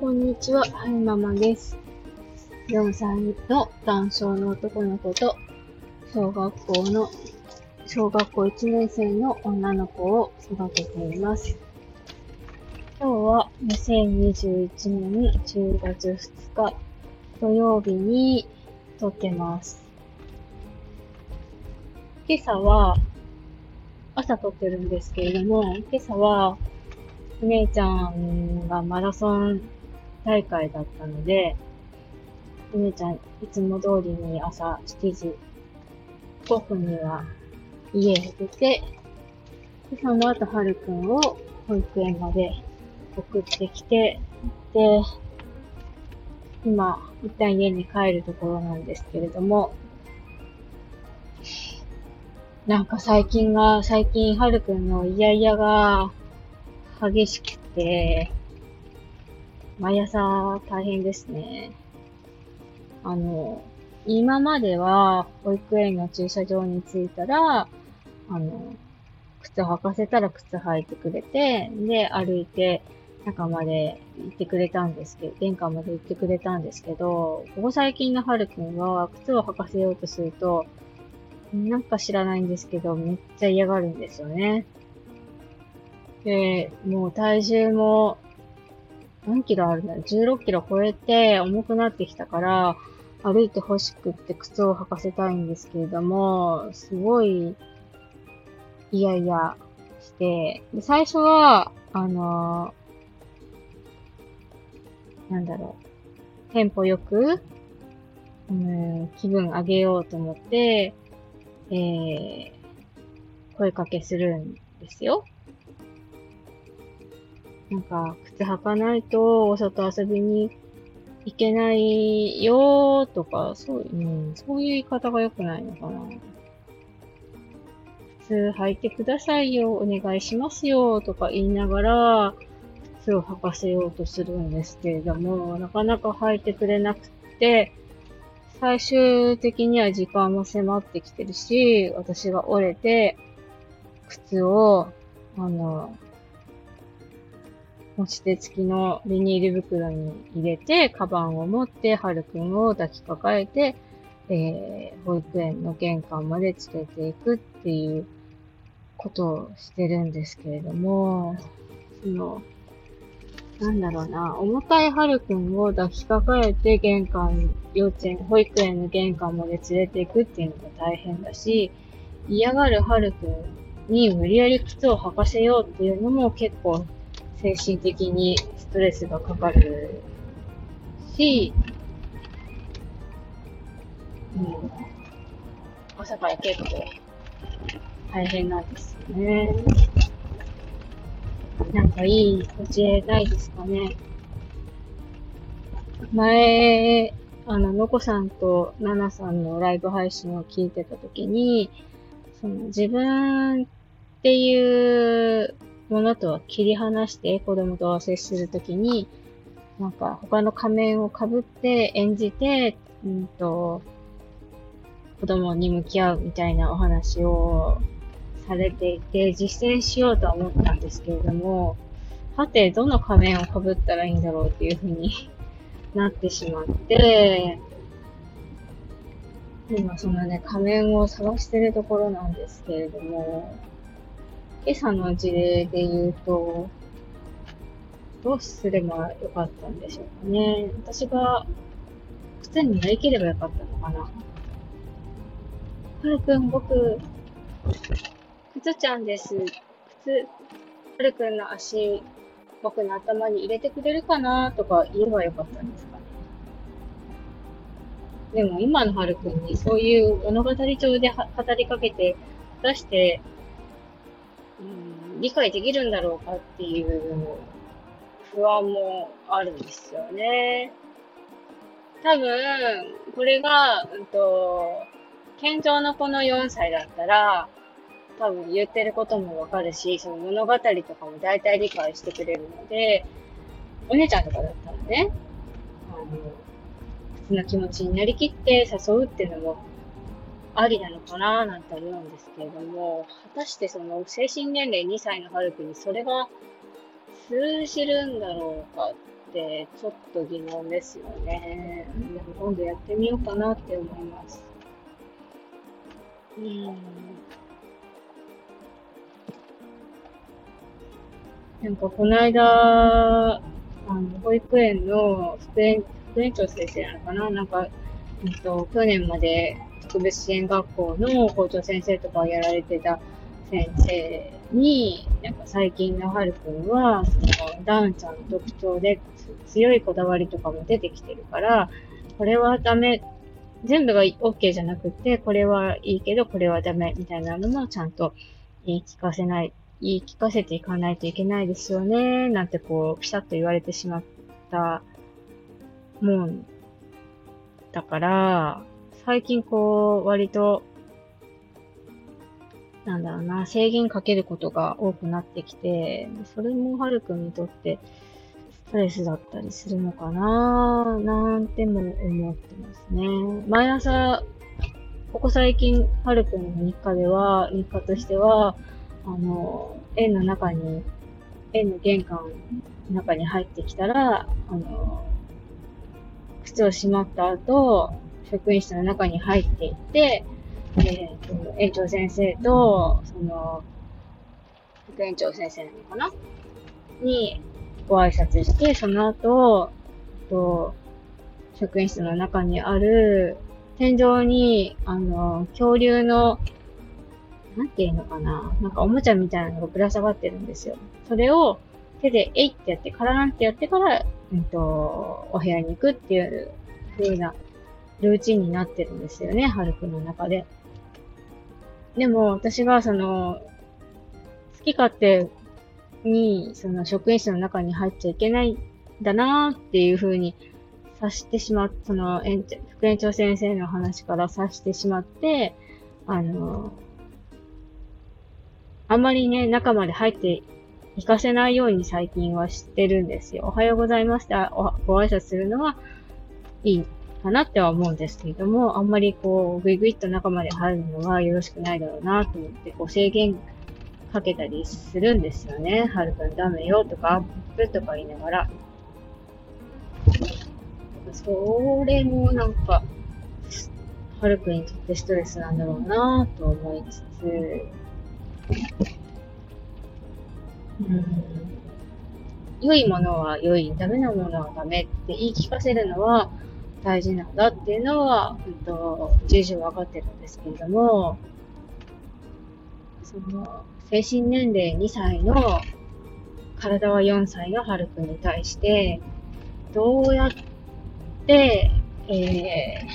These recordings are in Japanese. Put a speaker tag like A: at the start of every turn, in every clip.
A: こんにちは、はいママです。4歳の男性の男の子と、小学校の、小学校1年生の女の子を育てています。今日は2021年10月2日土曜日に撮ってます。今朝は、朝撮ってるんですけれども、今朝は、お姉ちゃんがマラソン大会だったので、お姉ちゃんいつも通りに朝7時5分には家を出て、でその後、はるくんを保育園まで送ってきて、で、今、一旦家に帰るところなんですけれども、なんか最近が、最近、はるくんのイヤイヤが激しくて、毎朝大変ですね。あの、今までは保育園の駐車場に着いたら、あの、靴履かせたら靴履いてくれて、で、歩いて中まで行ってくれたんですけど、玄関まで行ってくれたんですけど、ここ最近のはるくんは靴を履かせようとすると、なんか知らないんですけど、めっちゃ嫌がるんですよね。で、もう体重も、何キロあるんだろう ?16 キロ超えて重くなってきたから、歩いて欲しくって靴を履かせたいんですけれども、すごい、いやいやして、で最初は、あのーなんだろう、テンポよく、うん、気分上げようと思って、えー、声かけするんですよ。なんか、靴履かないとお外遊びに行けないよーとか、そう、うん、そういう言い方が良くないのかな。靴履いてくださいよ、お願いしますよとか言いながら、靴を履かせようとするんですけれども、なかなか履いてくれなくて、最終的には時間も迫ってきてるし、私が折れて、靴を、あの、持ち手付きのビニール袋に入れて、カバンを持って、はるくんを抱きかかえて、えー、保育園の玄関まで連れていくっていうことをしてるんですけれども、その、なんだろうな、重たいはるくんを抱きかかえて玄関、幼稚園、保育園の玄関まで連れていくっていうのが大変だし、嫌がるはるくんに無理やり靴を履かせようっていうのも結構精神的にストレスがかかるし、うん、朝から結構大変なんですよね。なんかいいお知恵ないですかね。前、あの、のこさんとナナさんのライブ配信を聞いてたときに、その自分っていうものとは切り離して子供と接するときに、なんか他の仮面をかぶって演じて、うんと、子供に向き合うみたいなお話をされていて、実践しようとは思ったんですけれども、はて、どの仮面をかぶったらいいんだろうっていうふうに なってしまって、今そのね、仮面を探してるところなんですけれども、今朝の事例で言うと、どうすればよかったんでしょうかね。私が靴になりきればよかったのかな。はるくん、僕、靴ちゃんです。靴、はるくんの足、僕の頭に入れてくれるかなとか言えばよかったんですかね。でも今のはるくんにそういう物語調で語りかけて出して、理解できるんだろうかっていう不安もあるんですよね。多分、これが、うんと、健常の子の4歳だったら、多分言ってることもわかるし、その物語とかも大体理解してくれるので、お姉ちゃんとかだったらね、あの、普通の気持ちになりきって誘うっていうのもありなのかななんて思うんですけれども、果たしてその精神年齢2歳の春くんにそれが通じるんだろうかってちょっと疑問ですよね。でも今度やってみようかなって思います。うん。なんかこの間、あの、保育園の副園、副園長先生なのかななんか、えっと、去年まで特別支援学校の校長先生とかをやられてた先生に、なんか最近のはるくんは、そのダウンちゃんの特徴で強いこだわりとかも出てきてるから、これはダメ、全部が OK じゃなくて、これはいいけど、これはダメみたいなのもちゃんと言い聞かせない、言い聞かせていかないといけないですよね、なんてこう、ピシャッと言われてしまったもんだから、最近こう、割となんだろうな、制限かけることが多くなってきて、それもはるくんにとってストレスだったりするのかななんても思ってますね。毎朝、ここ最近、はるくんの日課では、日課としては、あの、園の中に、園の玄関の中に入ってきたら、あの、靴をしまった後、職員室の中に入っていって、えーと、園長先生と、その、副園長先生なのかな？にご挨拶して、その後、と職員室の中にある天井に、あの、恐竜の、なんていうのかな？なんかおもちゃみたいなのがぶら下がってるんですよ。それを手でえいってやって、カラランってやってから、うんと、お部屋に行くっていう風なルーチンになってるんですよね、ハルくんの中で。でも、私がその、好き勝手に、その職員室の中に入っちゃいけないんだなーっていう風に察してしまっ、その、副園長先生の話から察してしまって、あの、あんまりね、中まで入って行かせないように最近はしてるんですよ。おはようございますってご挨拶するのはいいかなっては思うんですけれども、あんまりこう、ぐいぐいっと中まで入るのはよろしくないだろうなと思って、こう制限かけたりするんですよね。はるくんダメよとか、アップとか言いながら。それもなんか、はるくんにとってストレスなんだろうなと思いつつ、良いものは良い、ダメなものはダメって言い聞かせるのは、大事なんだっていうのは、うんと、重々分かってるんですけれども、その、精神年齢2歳の、体は4歳のはるくんに対して、どうやって、え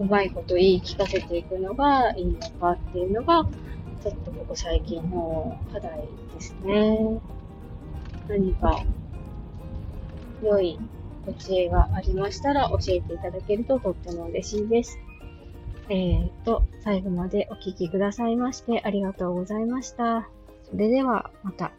A: ー、うまいこと言い聞かせていくのがいいのかっていうのが、ちょっとここ最近の課題ですね。何か良いご知恵がありましたら教えていただけるととっても嬉しいです。えーと、最後までお聴きくださいましてありがとうございました。それではまた。